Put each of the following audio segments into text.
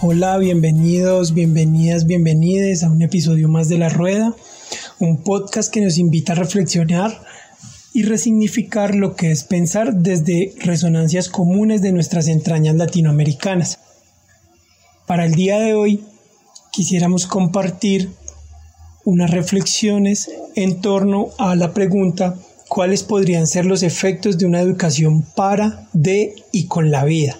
Hola, bienvenidos, bienvenidas, bienvenides a un episodio más de La Rueda, un podcast que nos invita a reflexionar y resignificar lo que es pensar desde resonancias comunes de nuestras entrañas latinoamericanas. Para el día de hoy quisiéramos compartir unas reflexiones en torno a la pregunta cuáles podrían ser los efectos de una educación para, de y con la vida.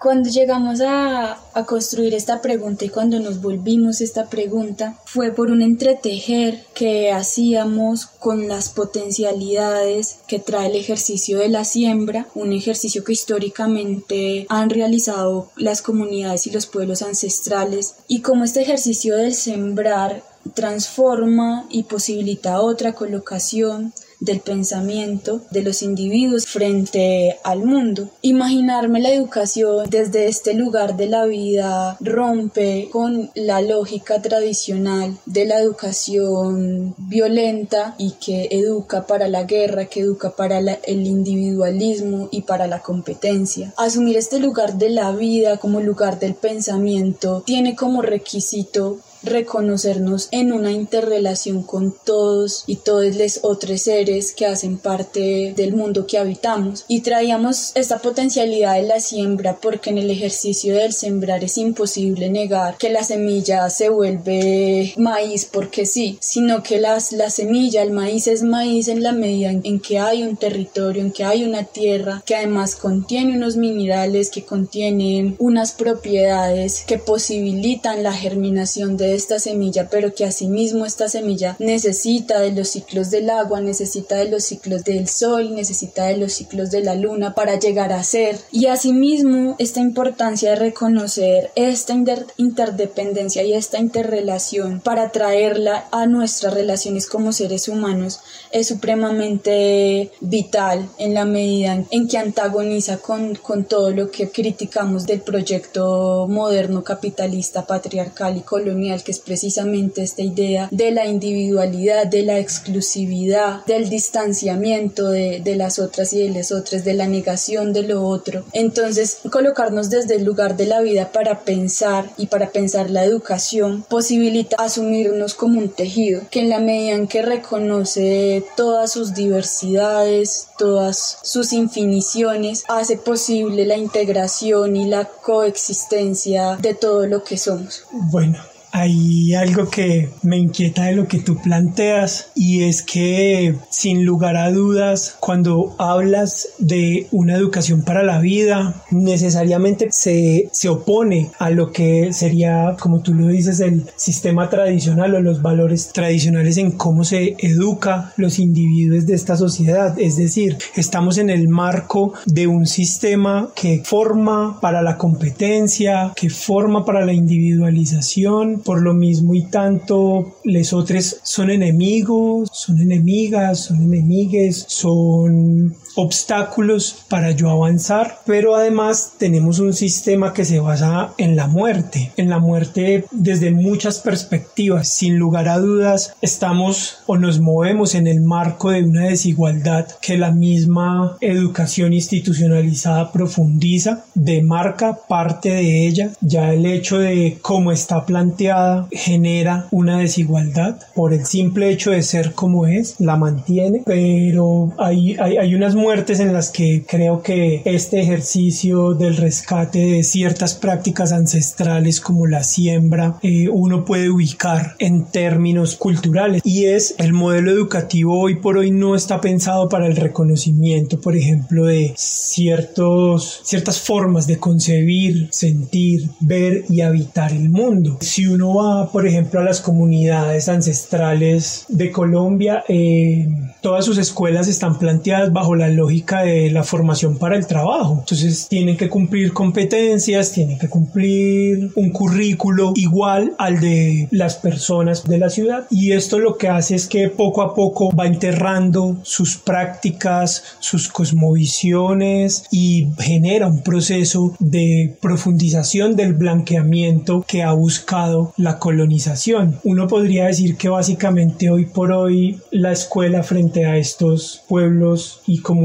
Cuando llegamos a, construir esta pregunta y cuando nos volvimos esta pregunta fue por un entretejer que hacíamos con las potencialidades que trae el ejercicio de la siembra, un ejercicio que históricamente han realizado las comunidades y los pueblos ancestrales y como este ejercicio del sembrar transforma y posibilita otra colocación del pensamiento de los individuos frente al mundo. Imaginarme la educación desde este lugar de la vida rompe con la lógica tradicional de la educación violenta y que educa para la guerra, que educa para el individualismo y para la competencia. Asumir este lugar de la vida como lugar del pensamiento tiene como requisito reconocernos en una interrelación con todos y todos los otros seres que hacen parte del mundo que habitamos. Y traíamos esta potencialidad de la siembra porque en el ejercicio del sembrar es imposible negar que la semilla se vuelve maíz porque sí, sino que las, la semilla, el maíz es maíz en la medida en, en que hay un territorio, en que hay una tierra que además contiene unos minerales, que contiene unas propiedades que posibilitan la germinación de esta semilla, pero que asimismo esta semilla necesita de los ciclos del agua, necesita de los ciclos del sol, necesita de los ciclos de la luna para llegar a ser. Y asimismo esta importancia de reconocer esta interdependencia y esta interrelación para traerla a nuestras relaciones como seres humanos es supremamente vital en la medida en que antagoniza con, con todo lo que criticamos del proyecto moderno capitalista, patriarcal y colonial que es precisamente esta idea de la individualidad, de la exclusividad, del distanciamiento de, de las otras y de las otras, de la negación de lo otro. Entonces, colocarnos desde el lugar de la vida para pensar y para pensar la educación posibilita asumirnos como un tejido que en la medida en que reconoce todas sus diversidades, todas sus infiniciones, hace posible la integración y la coexistencia de todo lo que somos. Bueno, hay algo que me inquieta de lo que tú planteas y es que sin lugar a dudas cuando hablas de una educación para la vida necesariamente se, se opone a lo que sería como tú lo dices el sistema tradicional o los valores tradicionales en cómo se educa los individuos de esta sociedad. Es decir estamos en el marco de un sistema que forma para la competencia que forma para la individualización por lo mismo y tanto les otros son enemigos, son enemigas, son enemigues, son obstáculos para yo avanzar, pero además tenemos un sistema que se basa en la muerte, en la muerte desde muchas perspectivas. Sin lugar a dudas, estamos o nos movemos en el marco de una desigualdad que la misma educación institucionalizada profundiza, demarca parte de ella, ya el hecho de cómo está planteada genera una desigualdad por el simple hecho de ser como es, la mantiene, pero hay, hay, hay unas muertes en las que creo que este ejercicio del rescate de ciertas prácticas ancestrales como la siembra, eh, uno puede ubicar en términos culturales y es el modelo educativo hoy por hoy no está pensado para el reconocimiento, por ejemplo, de ciertos, ciertas formas de concebir, sentir, ver y habitar el mundo. Si uno va, por ejemplo, a las comunidades ancestrales de Colombia, eh, todas sus escuelas están planteadas bajo la lógica de la formación para el trabajo. Entonces tienen que cumplir competencias, tienen que cumplir un currículo igual al de las personas de la ciudad y esto lo que hace es que poco a poco va enterrando sus prácticas, sus cosmovisiones y genera un proceso de profundización del blanqueamiento que ha buscado la colonización. Uno podría decir que básicamente hoy por hoy la escuela frente a estos pueblos y comunidades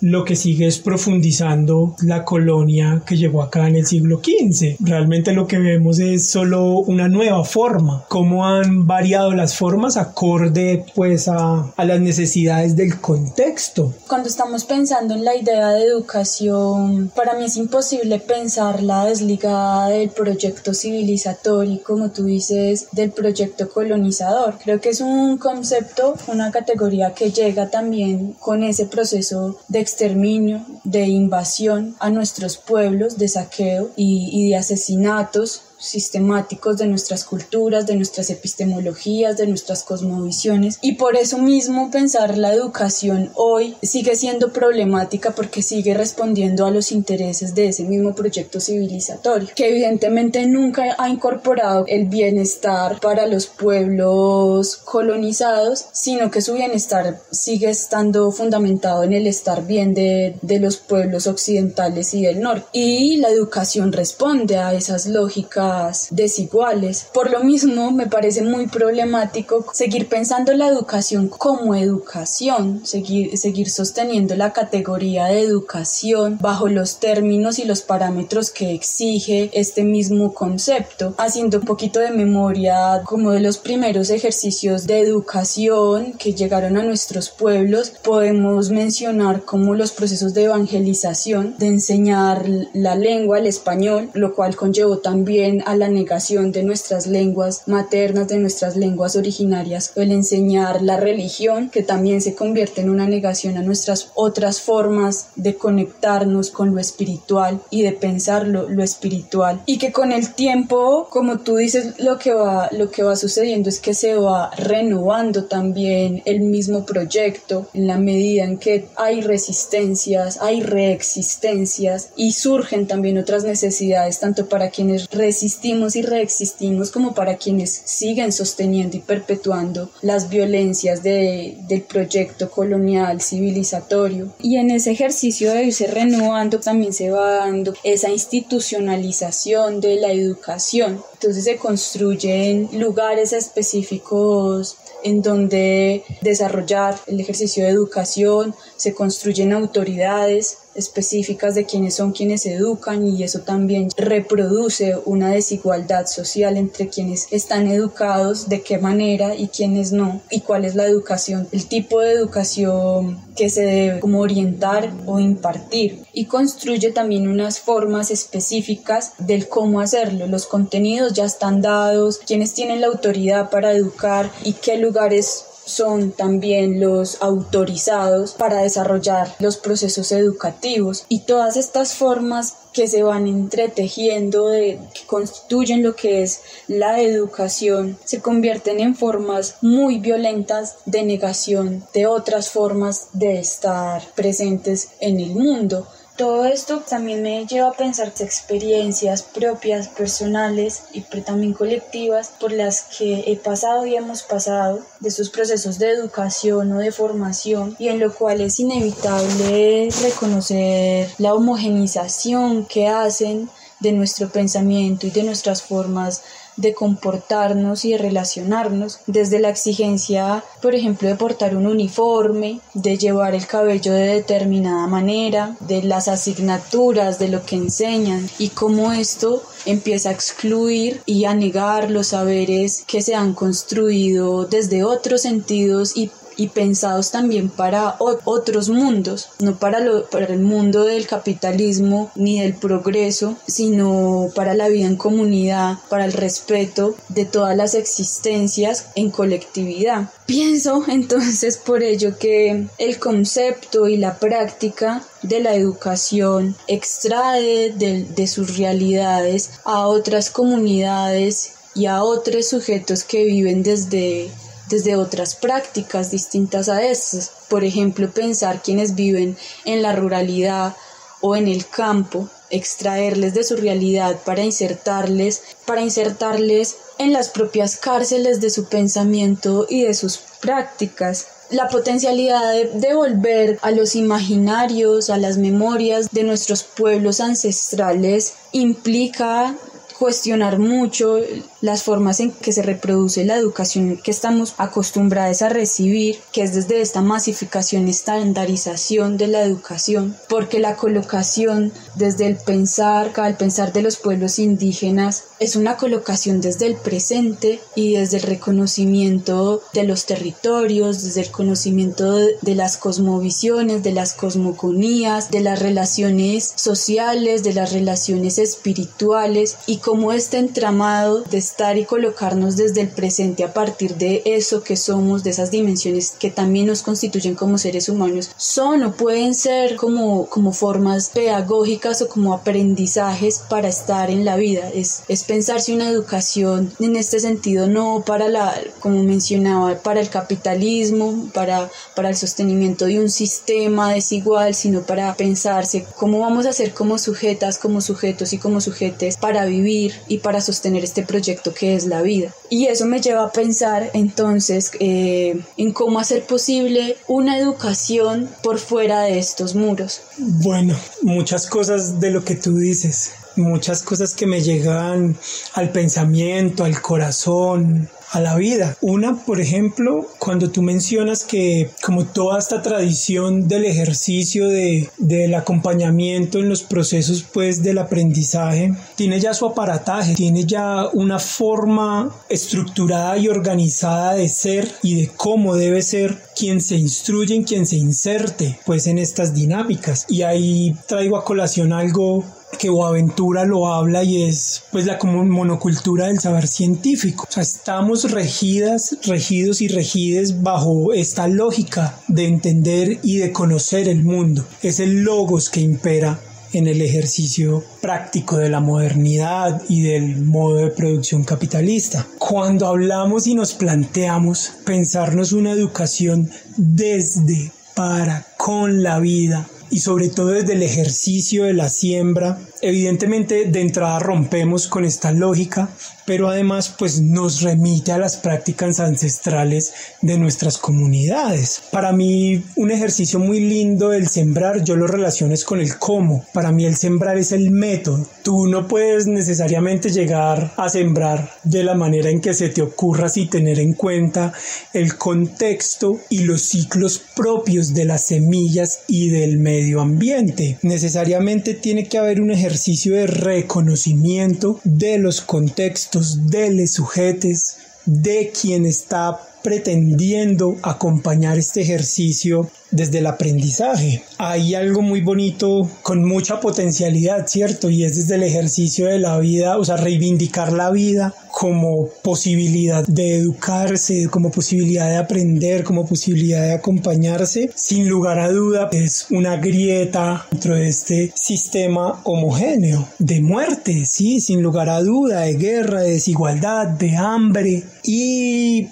lo que sigue es profundizando la colonia que llegó acá en el siglo XV. Realmente lo que vemos es solo una nueva forma, cómo han variado las formas acorde pues a, a las necesidades del contexto. Cuando estamos pensando en la idea de educación, para mí es imposible pensarla desligada del proyecto civilizatorio, como tú dices, del proyecto colonizador. Creo que es un concepto, una categoría que llega también con ese proceso de exterminio, de invasión a nuestros pueblos, de saqueo y, de asesinatos sistemáticos de nuestras culturas, de nuestras epistemologías, de nuestras cosmovisiones. Y por eso mismo pensar la educación hoy sigue siendo problemática porque sigue respondiendo a los intereses de ese mismo proyecto civilizatorio que evidentemente nunca ha incorporado el bienestar para los pueblos colonizados sino que su bienestar sigue estando fundamentado en el estar bien de, de los pueblos occidentales y del norte. Y la educación responde a esas lógicas desiguales. Por lo mismo, me parece muy problemático seguir pensando la educación como educación, seguir, seguir sosteniendo la categoría de educación bajo los términos y los parámetros que exige este mismo concepto, haciendo un poquito de memoria como de los primeros ejercicios de educación que llegaron a nuestros pueblos, podemos mencionar como los procesos de evangelización, de enseñar la lengua, el español, lo cual conllevó también a la negación de nuestras lenguas maternas, de nuestras lenguas originarias, el enseñar la religión, que también se convierte en una negación a nuestras otras formas de conectarnos con lo espiritual y de pensar lo, lo espiritual. Y que con el tiempo, como tú dices, lo que, va, lo que va sucediendo es que se va renovando también el mismo proyecto en la medida en que hay resistencias, hay reexistencias y surgen también otras necesidades, tanto para quienes resisten existimos y reexistimos como para quienes siguen sosteniendo y perpetuando las violencias de, del proyecto colonial civilizatorio. Y en ese ejercicio de irse renovando también se va dando esa institucionalización de la educación. Entonces se construyen lugares específicos en donde desarrollar el ejercicio de educación, se construyen autoridades, específicas de quiénes son quienes educan y eso también reproduce una desigualdad social entre quienes están educados, de qué manera y quienes no, y cuál es la educación, el tipo de educación que se debe como orientar o impartir y construye también unas formas específicas del cómo hacerlo. Los contenidos ya están dados, quienes tienen la autoridad para educar y qué lugares son también los autorizados para desarrollar los procesos educativos y todas estas formas que se van entretejiendo, de, que constituyen lo que es la educación, se convierten en formas muy violentas de negación de otras formas de estar presentes en el mundo. Todo esto también me lleva a pensar experiencias propias, personales y también colectivas por las que he pasado y hemos pasado de estos procesos de educación o de formación y en lo cual es inevitable reconocer la homogenización que hacen de nuestro pensamiento y de nuestras formas de comportarnos y de relacionarnos, desde la exigencia, por ejemplo, de portar un uniforme, de llevar el cabello de determinada manera, de las asignaturas, de lo que enseñan y cómo esto empieza a excluir y a negar los saberes que se han construido desde otros sentidos y y pensados también para otros mundos, no para, lo, para el mundo del capitalismo ni del progreso, sino para la vida en comunidad, para el respeto de todas las existencias en colectividad. Pienso entonces por ello que el concepto y la práctica de la educación extrae de, de sus realidades a otras comunidades y a otros sujetos que viven desde desde otras prácticas distintas a estas. Por ejemplo, pensar quienes viven en la ruralidad o en el campo, extraerles de su realidad para insertarles, para insertarles en las propias cárceles de su pensamiento y de sus prácticas. La potencialidad de, de volver a los imaginarios, a las memorias de nuestros pueblos ancestrales implica cuestionar mucho las formas en que se reproduce la educación que estamos acostumbrados a recibir, que es desde esta masificación, estandarización de la educación, porque la colocación desde el pensar, al pensar de los pueblos indígenas, es una colocación desde el presente y desde el reconocimiento de los territorios, desde el conocimiento de las cosmovisiones, de las cosmoconías, de las relaciones sociales, de las relaciones espirituales y cómo este entramado de estar y colocarnos desde el presente a partir de eso que somos, de esas dimensiones que también nos constituyen como seres humanos, son o pueden ser como, como formas pedagógicas o como aprendizajes para estar en la vida. Es, es pensarse una educación en este sentido, no para la, como mencionaba, para el capitalismo, para, para el sostenimiento de un sistema desigual, sino para pensarse cómo vamos a ser como sujetas, como sujetos y como sujetes para vivir y para sostener este proyecto que es la vida. Y eso me lleva a pensar entonces eh, en cómo hacer posible una educación por fuera de estos muros. Bueno, muchas cosas de lo que tú dices muchas cosas que me llegan al pensamiento, al corazón, a la vida. Una, por ejemplo, cuando tú mencionas que como toda esta tradición del ejercicio de, del acompañamiento en los procesos pues del aprendizaje tiene ya su aparataje, tiene ya una forma estructurada y organizada de ser y de cómo debe ser quien se instruye, quien se inserte pues en estas dinámicas. Y ahí traigo a colación algo que Boaventura lo habla y es pues la como monocultura del saber científico. O sea, estamos regidas, regidos y regides bajo esta lógica de entender y de conocer el mundo. Es el logos que impera en el ejercicio práctico de la modernidad y del modo de producción capitalista. Cuando hablamos y nos planteamos pensarnos una educación desde, para, con la vida, y sobre todo desde el ejercicio de la siembra. Evidentemente de entrada rompemos con esta lógica, pero además pues nos remite a las prácticas ancestrales de nuestras comunidades. Para mí un ejercicio muy lindo del sembrar yo lo relaciones con el cómo. Para mí el sembrar es el método. Tú no puedes necesariamente llegar a sembrar de la manera en que se te ocurra sin tener en cuenta el contexto y los ciclos propios de las semillas y del medio ambiente. Necesariamente tiene que haber un ejercicio de reconocimiento de los contextos de les sujetes de quien está pretendiendo acompañar este ejercicio desde el aprendizaje. Hay algo muy bonito con mucha potencialidad, ¿cierto? Y es desde el ejercicio de la vida, o sea, reivindicar la vida como posibilidad de educarse, como posibilidad de aprender, como posibilidad de acompañarse, sin lugar a duda es una grieta dentro de este sistema homogéneo de muerte, sí, sin lugar a duda, de guerra, de desigualdad, de hambre y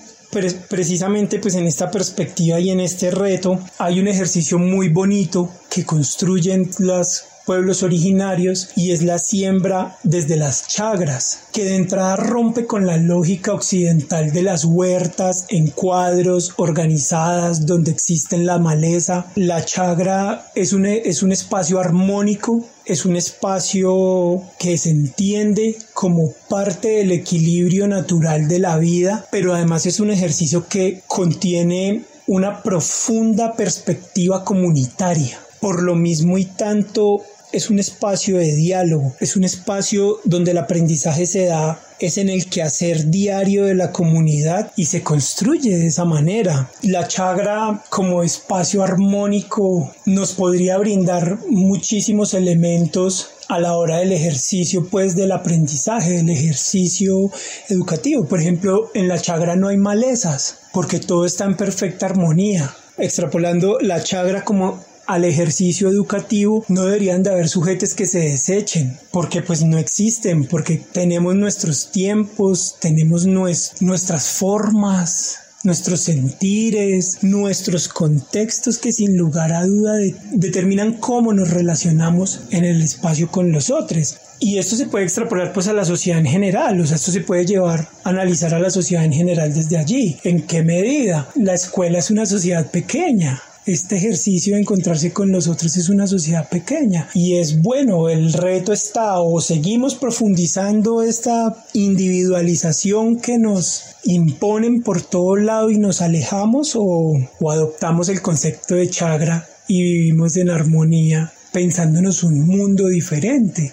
precisamente pues en esta perspectiva y en este reto hay un ejercicio muy bonito que construyen las pueblos originarios y es la siembra desde las chagras, que de entrada rompe con la lógica occidental de las huertas en cuadros organizadas donde existen la maleza. La chagra es un, es un espacio armónico es un espacio que se entiende como parte del equilibrio natural de la vida, pero además es un ejercicio que contiene una profunda perspectiva comunitaria. Por lo mismo y tanto es un espacio de diálogo, es un espacio donde el aprendizaje se da, es en el quehacer diario de la comunidad y se construye de esa manera. La chagra como espacio armónico nos podría brindar muchísimos elementos a la hora del ejercicio pues del aprendizaje, del ejercicio educativo. Por ejemplo, en la chagra no hay malezas porque todo está en perfecta armonía. Extrapolando la chagra como al ejercicio educativo no deberían de haber sujetos que se desechen porque pues no existen porque tenemos nuestros tiempos tenemos nuestras formas nuestros sentires, nuestros contextos que sin lugar a duda determinan cómo nos relacionamos en el espacio con los otros. Y esto se puede extrapolar pues a la sociedad en general, o sea, esto se puede llevar a analizar a la sociedad en general desde allí. ¿En qué medida? La escuela es una sociedad pequeña, este ejercicio de encontrarse con los otros es una sociedad pequeña y es bueno, el reto está o seguimos profundizando esta individualización que nos imponen por todo lado y nos alejamos o, o adoptamos el concepto de chagra y vivimos en armonía pensándonos un mundo diferente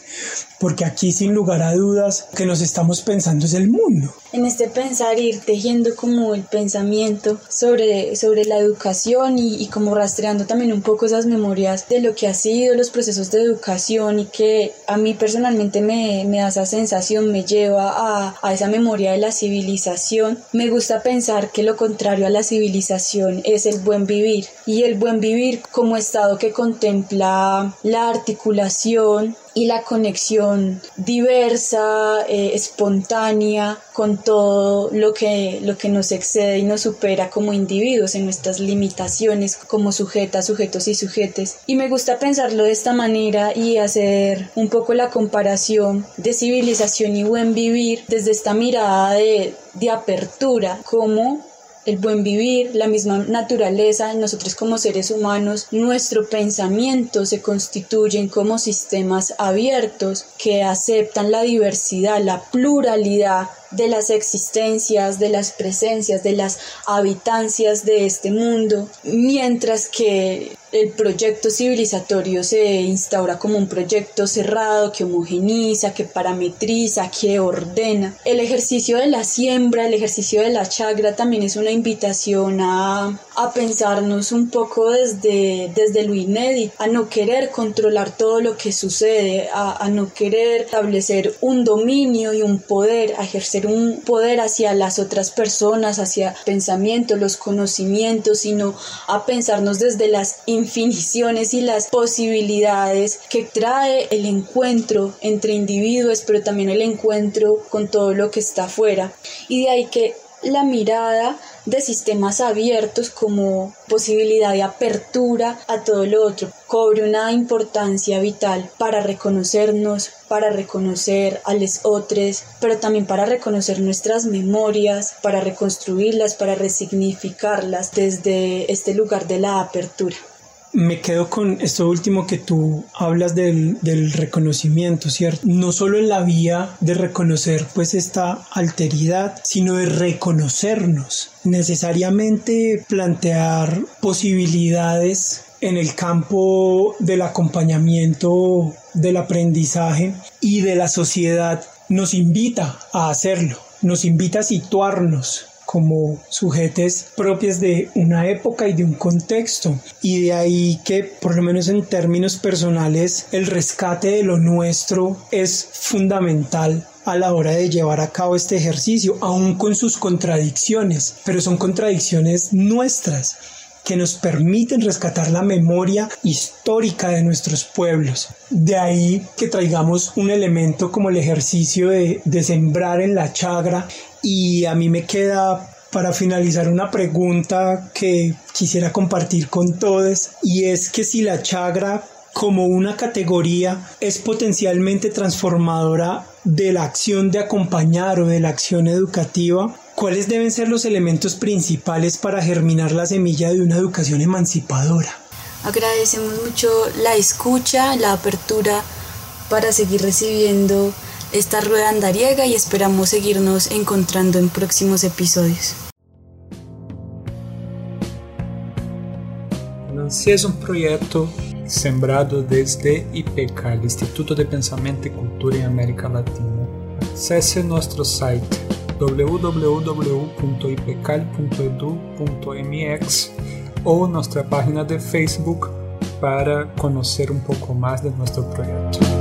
porque aquí sin lugar a dudas que nos estamos pensando es el mundo. En este pensar ir tejiendo como el pensamiento sobre, sobre la educación y, como rastreando también un poco esas memorias de lo que ha sido los procesos de educación y que a mí personalmente me, me da esa sensación, me lleva a, a esa memoria de la civilización. Me gusta pensar que lo contrario a la civilización es el buen vivir y el buen vivir como estado que contempla la articulación y la conexión diversa, eh, espontánea con todo lo que, lo que nos excede y nos supera como individuos en nuestras limitaciones como sujetas, sujetos y sujetes. Y me gusta pensarlo de esta manera y hacer un poco la comparación de civilización y buen vivir desde esta mirada de, de apertura, como el buen vivir, la misma naturaleza, nosotros como seres humanos, nuestro pensamiento se constituyen como sistemas abiertos que aceptan la diversidad, la pluralidad de las existencias, de las presencias, de las habitancias de este mundo, mientras que el proyecto civilizatorio se instaura como un proyecto cerrado que homogeniza, que parametriza, que ordena. El ejercicio de la siembra, el ejercicio de la chagra también es una invitación a, a pensarnos un poco desde, desde lo inédito, a no querer controlar todo lo que sucede, a, a no querer establecer un dominio y un poder, a ejercer un poder hacia las otras personas, hacia pensamientos, los conocimientos, sino a pensarnos desde las infiniciones y las posibilidades que trae el encuentro entre individuos, pero también el encuentro con todo lo que está afuera. Y de ahí que la mirada de sistemas abiertos como posibilidad de apertura a todo lo otro cobre una importancia vital para reconocernos, para reconocer a los otros, pero también para reconocer nuestras memorias, para reconstruirlas, para resignificarlas desde este lugar de la apertura me quedo con esto último que tú hablas del, del, reconocimiento, ¿cierto? No solo en la vía de reconocer pues esta alteridad, sino de reconocernos. Necesariamente plantear posibilidades en el campo del acompañamiento, del aprendizaje y de la sociedad nos invita a hacerlo, nos invita a situarnos como sujetes propias de una época y de un contexto. Y de ahí que, por lo menos en términos personales, el rescate de lo nuestro es fundamental a la hora de llevar a cabo este ejercicio, aún con sus contradicciones, pero son contradicciones nuestras que nos permiten rescatar la memoria histórica de nuestros pueblos. De ahí que traigamos un elemento como el ejercicio de, de sembrar en la chagra y a mí me queda para finalizar una pregunta que quisiera compartir con todos y es que si la chagra como una categoría es potencialmente transformadora de la acción de acompañar o de la acción educativa, ¿cuáles deben ser los elementos principales para germinar la semilla de una educación emancipadora? Agradecemos mucho la escucha, la apertura para seguir recibiendo esta rueda andariega y esperamos seguirnos encontrando en próximos episodios. Lancei es un proyecto sembrado desde IPECAL, Instituto de Pensamento y Cultura en América Latina. Acesse nuestro site www.ipecal.edu.mx o nuestra página de Facebook para conocer un poco más de nuestro proyecto.